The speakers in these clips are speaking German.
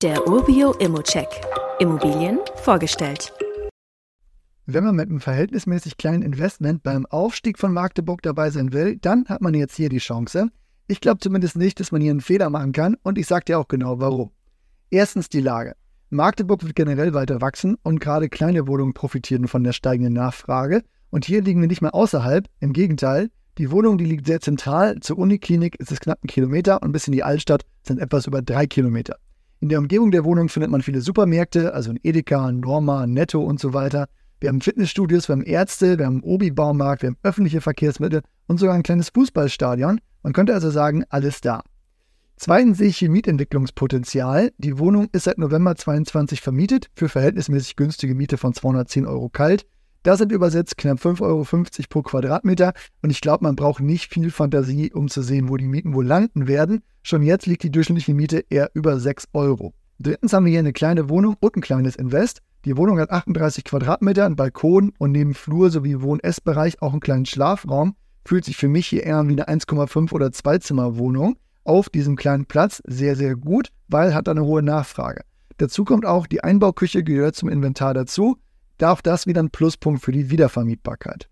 Der Urbio Immocheck. Immobilien vorgestellt. Wenn man mit einem verhältnismäßig kleinen Investment beim Aufstieg von Magdeburg dabei sein will, dann hat man jetzt hier die Chance. Ich glaube zumindest nicht, dass man hier einen Fehler machen kann und ich sage dir auch genau warum. Erstens die Lage. Magdeburg wird generell weiter wachsen und gerade kleine Wohnungen profitieren von der steigenden Nachfrage. Und hier liegen wir nicht mehr außerhalb, im Gegenteil, die Wohnung, die liegt sehr zentral. Zur Uniklinik ist es knapp ein Kilometer und bis in die Altstadt sind etwas über drei Kilometer. In der Umgebung der Wohnung findet man viele Supermärkte, also ein Edeka, Norma, Netto und so weiter. Wir haben Fitnessstudios, wir haben Ärzte, wir haben Obi-Baumarkt, wir haben öffentliche Verkehrsmittel und sogar ein kleines Fußballstadion. Man könnte also sagen, alles da. Zweitens sehe ich hier Mietentwicklungspotenzial. Die Wohnung ist seit November 22 vermietet für verhältnismäßig günstige Miete von 210 Euro kalt. Das sind übersetzt knapp 5,50 Euro pro Quadratmeter und ich glaube, man braucht nicht viel Fantasie, um zu sehen, wo die Mieten wohl landen werden. Schon jetzt liegt die durchschnittliche Miete eher über 6 Euro. Drittens haben wir hier eine kleine Wohnung und ein kleines Invest. Die Wohnung hat 38 Quadratmeter, einen Balkon und neben Flur sowie Wohn-Essbereich auch einen kleinen Schlafraum. Fühlt sich für mich hier eher wie eine 1,5 oder 2 Zimmer Wohnung auf diesem kleinen Platz sehr, sehr gut, weil hat eine hohe Nachfrage. Dazu kommt auch, die Einbauküche gehört zum Inventar dazu. Darf das wieder ein Pluspunkt für die Wiedervermietbarkeit.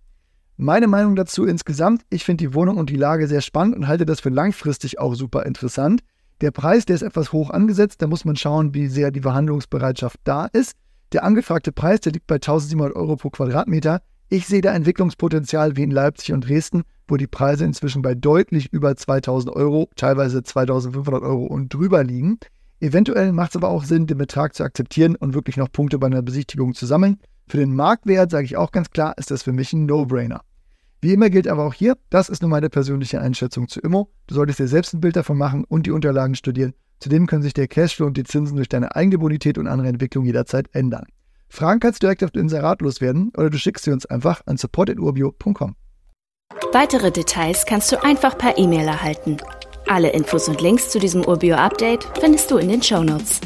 Meine Meinung dazu insgesamt, ich finde die Wohnung und die Lage sehr spannend und halte das für langfristig auch super interessant. Der Preis, der ist etwas hoch angesetzt, da muss man schauen, wie sehr die Verhandlungsbereitschaft da ist. Der angefragte Preis, der liegt bei 1700 Euro pro Quadratmeter. Ich sehe da Entwicklungspotenzial wie in Leipzig und Dresden, wo die Preise inzwischen bei deutlich über 2000 Euro, teilweise 2500 Euro und drüber liegen. Eventuell macht es aber auch Sinn, den Betrag zu akzeptieren und wirklich noch Punkte bei einer Besichtigung zu sammeln. Für den Marktwert sage ich auch ganz klar, ist das für mich ein No-Brainer. Wie immer gilt aber auch hier, das ist nur meine persönliche Einschätzung zu Immo. Du solltest dir selbst ein Bild davon machen und die Unterlagen studieren. Zudem können sich der Cashflow und die Zinsen durch deine eigene Bonität und andere Entwicklung jederzeit ändern. Fragen kannst du direkt auf den Inserat loswerden oder du schickst sie uns einfach an support.urbio.com. Weitere Details kannst du einfach per E-Mail erhalten. Alle Infos und Links zu diesem Urbio-Update findest du in den Show Notes.